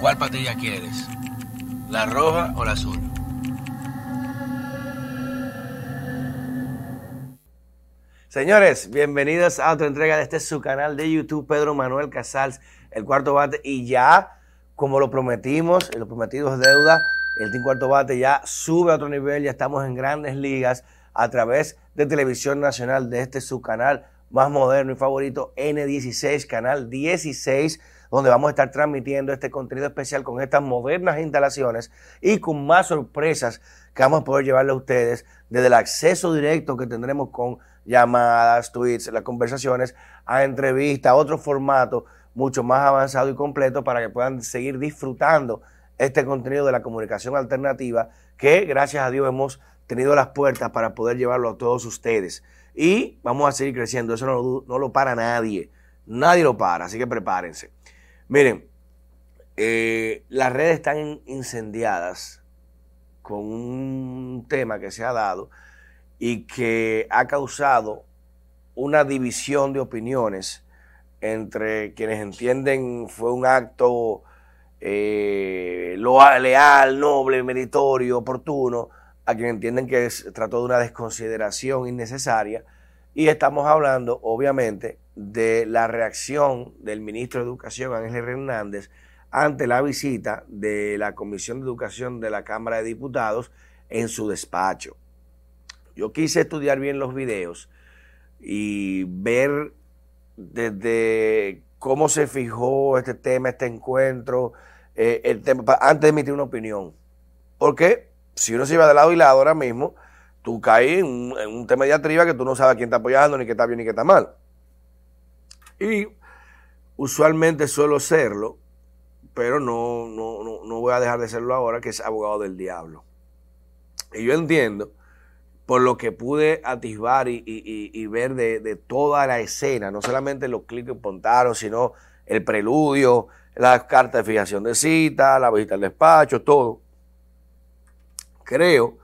¿Cuál patilla quieres? ¿La roja o la azul? Señores, bienvenidos a otra entrega de este su canal de YouTube, Pedro Manuel Casals, el cuarto bate. Y ya, como lo prometimos, lo prometido es deuda, el Team Cuarto Bate ya sube a otro nivel, ya estamos en grandes ligas a través de Televisión Nacional, de este su canal más moderno y favorito, N16, canal 16 donde vamos a estar transmitiendo este contenido especial con estas modernas instalaciones y con más sorpresas que vamos a poder llevarle a ustedes desde el acceso directo que tendremos con llamadas, tweets, las conversaciones, a entrevistas, otro formato mucho más avanzado y completo para que puedan seguir disfrutando este contenido de la comunicación alternativa que gracias a Dios hemos tenido las puertas para poder llevarlo a todos ustedes. Y vamos a seguir creciendo, eso no lo para nadie, nadie lo para, así que prepárense. Miren, eh, las redes están incendiadas con un tema que se ha dado y que ha causado una división de opiniones entre quienes entienden fue un acto eh, leal, noble, meritorio, oportuno, a quienes entienden que se trató de una desconsideración innecesaria. Y estamos hablando, obviamente, de la reacción del ministro de Educación, Ángel Hernández, ante la visita de la Comisión de Educación de la Cámara de Diputados en su despacho. Yo quise estudiar bien los videos y ver desde cómo se fijó este tema, este encuentro, eh, el tema, antes de emitir una opinión. Porque si uno se iba de lado y lado ahora mismo, tú caes en un, tema de atriba que tú no sabes quién está apoyando, ni qué está bien, ni qué está mal. Y usualmente suelo serlo, pero no, no, no voy a dejar de serlo ahora, que es abogado del diablo. Y yo entiendo por lo que pude atisbar y, ver de, toda la escena, no solamente los clics que pontaron, sino el preludio, las cartas de fijación de cita, la visita al despacho, todo. Creo,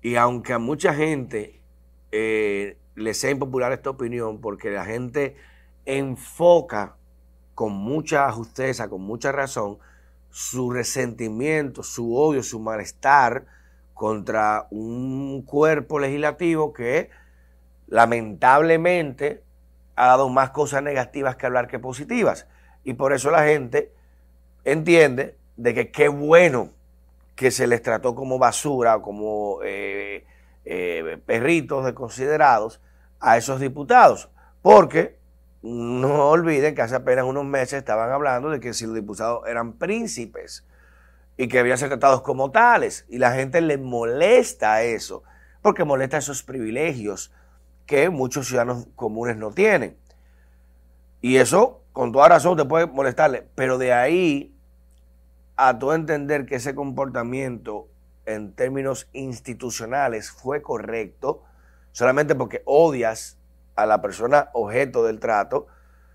y aunque a mucha gente eh, le sea impopular esta opinión, porque la gente enfoca con mucha justeza, con mucha razón, su resentimiento, su odio, su malestar, contra un cuerpo legislativo que lamentablemente ha dado más cosas negativas que hablar que positivas. Y por eso la gente entiende de que qué bueno que se les trató como basura o como eh, eh, perritos desconsiderados a esos diputados. Porque no olviden que hace apenas unos meses estaban hablando de que si los diputados eran príncipes y que debían ser tratados como tales. Y la gente le molesta eso, porque molesta esos privilegios que muchos ciudadanos comunes no tienen. Y eso, con toda razón, te puede molestarle, pero de ahí a todo entender que ese comportamiento en términos institucionales fue correcto, solamente porque odias a la persona objeto del trato,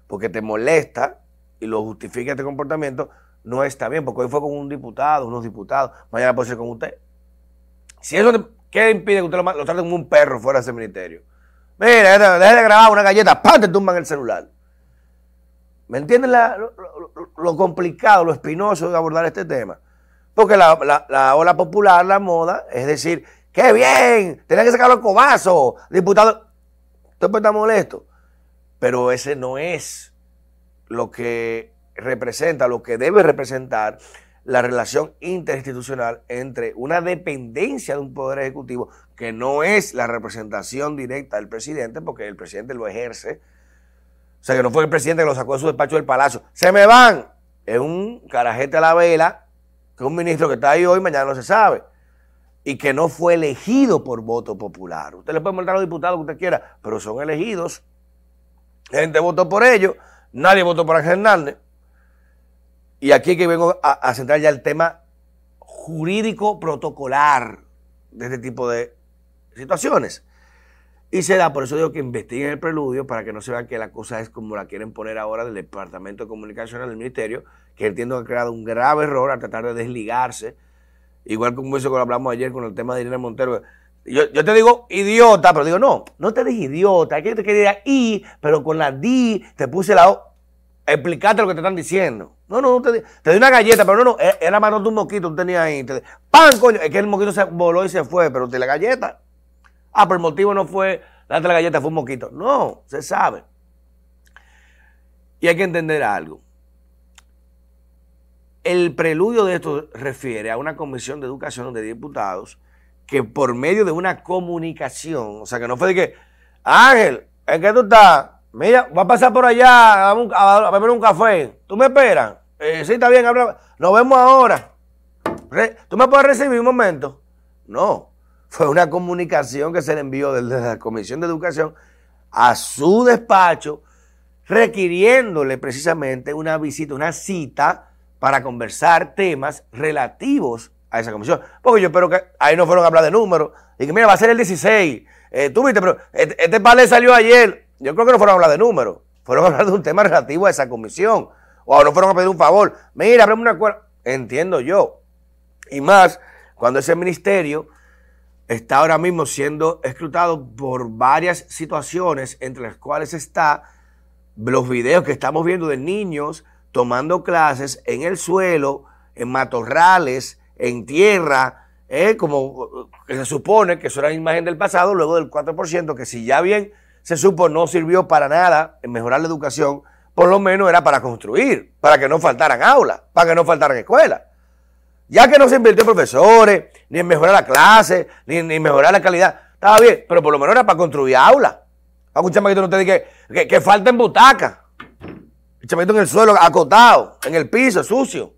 porque te molesta y lo justifica este comportamiento, no está bien, porque hoy fue con un diputado, unos diputados, mañana puede ser con usted. Si eso, ¿qué impide que usted lo, lo trate como un perro fuera de ese ministerio? Mira, deje de grabar una galleta, ¡pam! te tumban el celular. ¿Me entienden lo, complicado, lo espinoso de abordar este tema? Porque la, la, ola popular, la moda, es decir, ¡qué bien! Tenía que sacar los cobazos, diputado. Usted puede estar molesto. Pero ese no es lo que representa, lo que debe representar la relación interinstitucional entre una dependencia de un poder ejecutivo que no es la representación directa del presidente, porque el presidente lo ejerce. O sea, que no fue el presidente que lo sacó de su despacho del palacio. Se me van. Es un carajete a la vela, que un ministro que está ahí hoy, mañana no se sabe. Y que no fue elegido por voto popular. Usted le puede mandar a los diputados que usted quiera, pero son elegidos. Gente votó por ellos. Nadie votó por Ángel Hernández. Y aquí que vengo a, centrar ya el tema jurídico protocolar de este tipo de situaciones. Y se da, por eso digo que investiguen el preludio para que no se vean que la cosa es como la quieren poner ahora del Departamento de Comunicación del Ministerio, que entiendo que ha creado un grave error al tratar de desligarse. Igual como eso que hablamos ayer con el tema de Irene Montero. Yo, te digo idiota, pero digo, no, no te digas idiota, aquí te quería I, pero con la D te puse la O. Explicate lo que te están diciendo. No, no, te, te di una galleta, pero no, no, e, era matando un mosquito, tú tenías ahí. ¡Pam, coño! Es que el mosquito se voló y se fue, pero te la galleta. Ah, pero el motivo no fue darte la galleta, fue un mosquito. No, se sabe. Y hay que entender algo. El preludio de esto refiere a una comisión de educación de diputados que por medio de una comunicación, o sea, que no fue de que, Ángel, ¿en qué tú estás? Mira, va a pasar por allá a, beber un café. ¿Tú me esperas? Eh, sí, está bien, habla. Nos vemos ahora. ¿Tú me puedes recibir un momento? No, fue una comunicación que se le envió desde la Comisión de Educación a su despacho, requiriéndole precisamente una visita, una cita para conversar temas relativos a esa comisión. Porque yo espero que ahí no fueron a hablar de números. Y que mira, va a ser el 16. Eh, tú viste, pero este, este salió ayer. Yo creo que no fueron a hablar de números. Fueron a hablar de un tema relativo a esa comisión. O no fueron a pedir un favor. Mira, abreme una acuerdo. Entiendo yo. Y más, cuando ese ministerio está ahora mismo siendo escrutado por varias situaciones, entre las cuales está los videos que estamos viendo de niños tomando clases en el suelo, en matorrales, en tierra, eh, como se supone que eso era la imagen del pasado, luego del 4%, que si ya bien se supo no sirvió para nada en mejorar la educación, por lo menos era para construir, para que no faltaran aulas, para que no faltaran escuelas. Ya que no se invirtió en profesores, ni en mejorar la clase, ni en mejorar la calidad, estaba bien, pero por lo menos era para construir aulas. Que un no te diga que, que, falten butacas. El chamaquito en el suelo, acotado, en el piso, sucio.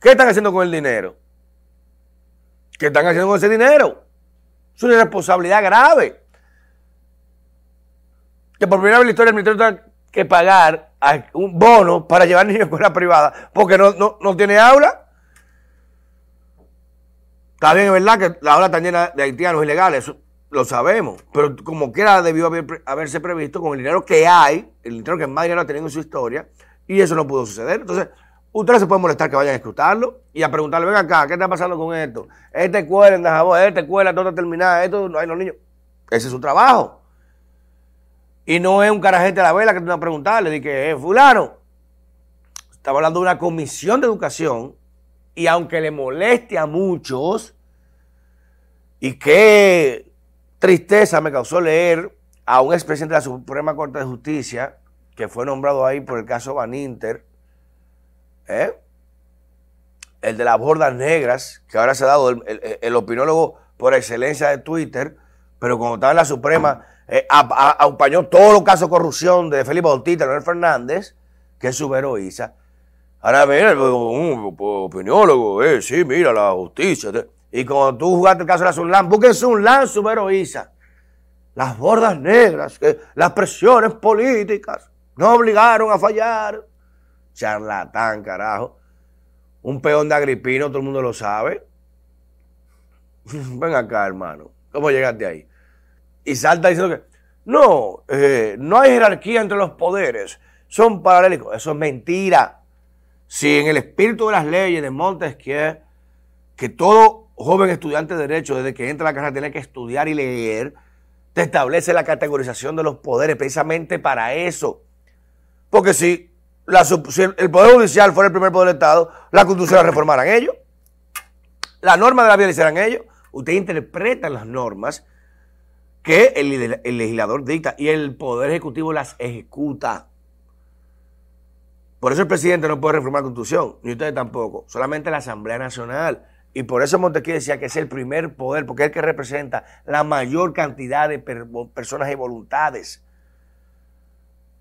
¿Qué están haciendo con el dinero? ¿Qué están haciendo con ese dinero? Es una responsabilidad grave. Que por primera vez en la historia el ministerio tiene que pagar un bono para llevar niños a escuela privada porque no, no, tiene aula. Está bien, es verdad que la aula está llena de haitianos ilegales, lo sabemos, pero como quiera debió haberse previsto con el dinero que hay, el dinero que más dinero ha tenido en su historia, y eso no pudo suceder. Entonces, ustedes se pueden molestar que vayan a escrutarlo y a preguntarle, ven acá, ¿qué está pasando con esto? Esta escuela en Dajabón, esta escuela, todo está terminada, esto no hay los niños. Ese es su trabajo. Y no es un carajete a la vela que te van a preguntarle, de que, eh, fulano, estamos hablando de una comisión de educación y aunque le moleste a muchos y que tristeza me causó leer a un expresidente de la Suprema Corte de Justicia, que fue nombrado ahí por el caso Van Inter, ¿eh? el de las bordas negras, que ahora se ha dado el, opinólogo por excelencia de Twitter, pero cuando estaba en la Suprema, eh, acompañó todos los casos de corrupción de Felipe Bautista, Leonel Fernández, que es su heroíza. Ahora viene un opinólogo, eh, sí, mira la justicia. Y cuando tú jugaste el caso de la Sunlan, busquen Sunlan, su Isa. Las bordas negras, las presiones políticas no obligaron a fallar. Charlatán, carajo. Un peón de Agripino, todo el mundo lo sabe. Ven acá, hermano. ¿Cómo llegaste ahí? Y salta diciendo que no, eh, no hay jerarquía entre los poderes. Son paralelos. Eso es mentira. Si en el espíritu de las leyes de Montesquieu, que todo joven estudiante de Derecho, desde que entra a la carrera, tiene que estudiar y leer, te establece la categorización de los poderes precisamente para eso. Porque si, el Poder Judicial fuera el primer poder del Estado, la Constitución la reformaran ellos. La norma de la vida la hicieran ellos. Usted interpreta las normas que el, el legislador dicta y el Poder Ejecutivo las ejecuta. Por eso el presidente no puede reformar la Constitución, ni ustedes tampoco, solamente la Asamblea Nacional. Y por eso Montesquieu decía que es el primer poder, porque es el que representa la mayor cantidad de personas y voluntades.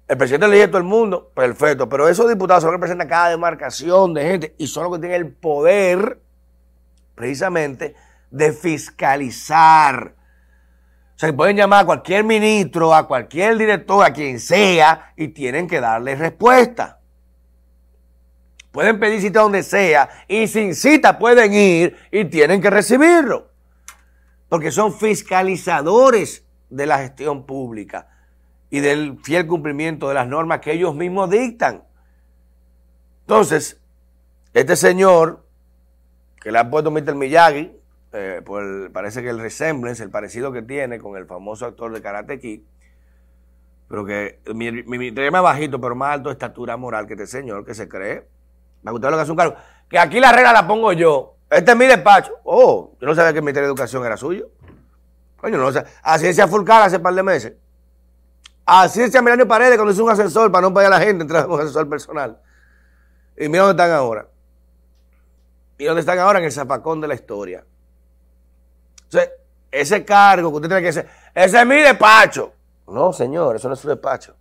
El presidente elige a todo el mundo, perfecto, pero esos diputados son representan cada demarcación de gente y son los que tienen el poder, precisamente, de fiscalizar. O sea, pueden llamar a cualquier ministro, a cualquier director, a quien sea, y tienen que darle respuesta. Pueden pedir cita donde sea y sin cita pueden ir y tienen que recibirlo. Porque son fiscalizadores de la gestión pública y del fiel cumplimiento de las normas que ellos mismos dictan. Entonces, este señor, que le ha puesto Mr. Miyagi, eh, parece que el resemblance, el parecido que tiene con el famoso actor de Karate Kid, pero que mi, mi, más bajito, pero más alto de estatura moral que este señor que se cree. Me gusta lo que hace un cargo. Que aquí la regla la pongo yo. Este es mi despacho. Oh, yo no sabía que el Ministerio de Educación era suyo. Coño, no sé. Así decía Fulcar hace un par de meses. Así decía Milenio Paredes cuando hizo un ascensor para no pagar a la gente entrar en un ascensor personal. Y mira dónde están ahora. ¿Y dónde están ahora? En el zapacón de la historia. Entonces, ese cargo que usted tiene que hacer, ese es mi despacho. No, señor, eso no es su despacho.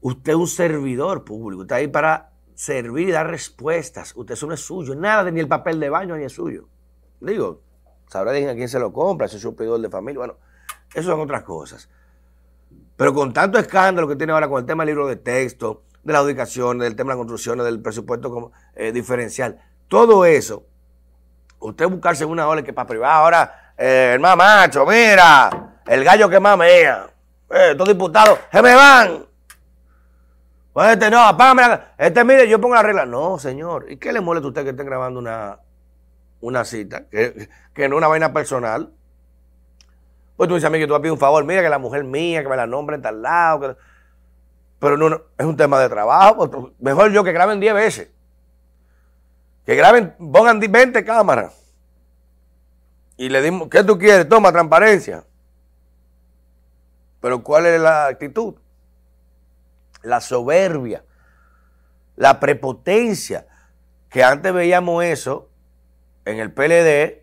Usted es un servidor público, usted está ahí para servir y dar respuestas. Usted eso no es suyo, nada, ni el papel de baño ni es suyo. Digo, sabrá a quién se lo compra, si es un pedidor de familia. Bueno, eso son otras cosas. Pero con tanto escándalo que tiene ahora con el tema del libro de texto, de la ubicación, del tema de la construcción, del presupuesto como, eh, diferencial, todo eso, usted buscarse una ola que para privar ahora, eh, el más macho, mira, el gallo que mamea, eh, estos diputados, se me van. Pues este no, apágame Este mire, yo pongo la regla. No, señor. ¿Y qué le molesta a usted que estén grabando una, una cita? Que, que no es una vaina personal. Pues tú dices a mí que tú vas a pedir un favor, mira que la mujer mía, que me la nombre en tal lado. Pero no, es un tema de trabajo. Pues, mejor yo que graben 10 veces. Que graben, pongan 20 cámaras. Y le dimos, ¿qué tú quieres? Toma, transparencia. Pero ¿cuál es la actitud? La soberbia, la prepotencia, que antes veíamos eso en el PLD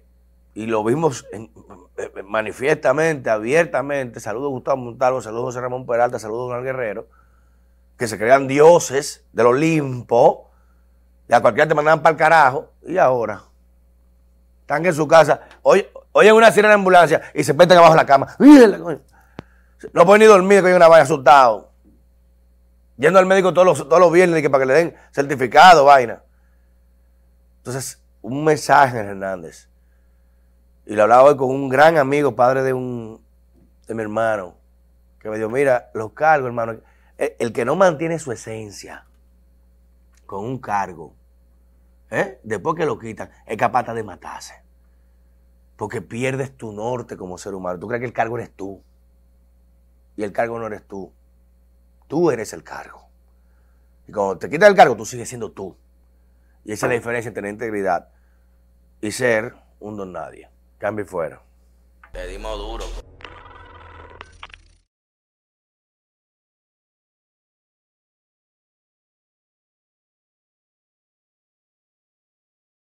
y lo vimos eh, eh, manifiestamente, abiertamente, saludos Gustavo Montalvo, saludos José Ramón Peralta, saludos a Don Guerrero, que se crean dioses del Olimpo, y a cualquiera te mandaban para el carajo, y ahora están en su casa, oye, oyen una sirena de ambulancia y se meten abajo de la cama. No pueden ni dormir, que hay una vaya asustado. Yendo al médico todos los, todos los viernes que para que le den certificado, vaina. Entonces, un mensaje, Hernández y lo hablaba hoy con un gran amigo, padre de un de mi hermano, que me dijo, mira, los cargos, hermano, el, que no mantiene su esencia con un cargo, ¿eh? después que lo quitan, es capaz de matarse. Porque pierdes tu norte como ser humano. Tú crees que el cargo eres tú. Y el cargo no eres tú. Tú eres el cargo. Y cuando te quitas el cargo, tú sigues siendo tú. Y esa es la diferencia entre tener integridad y ser un don nadie. Cambio fuera. Le dimos duro.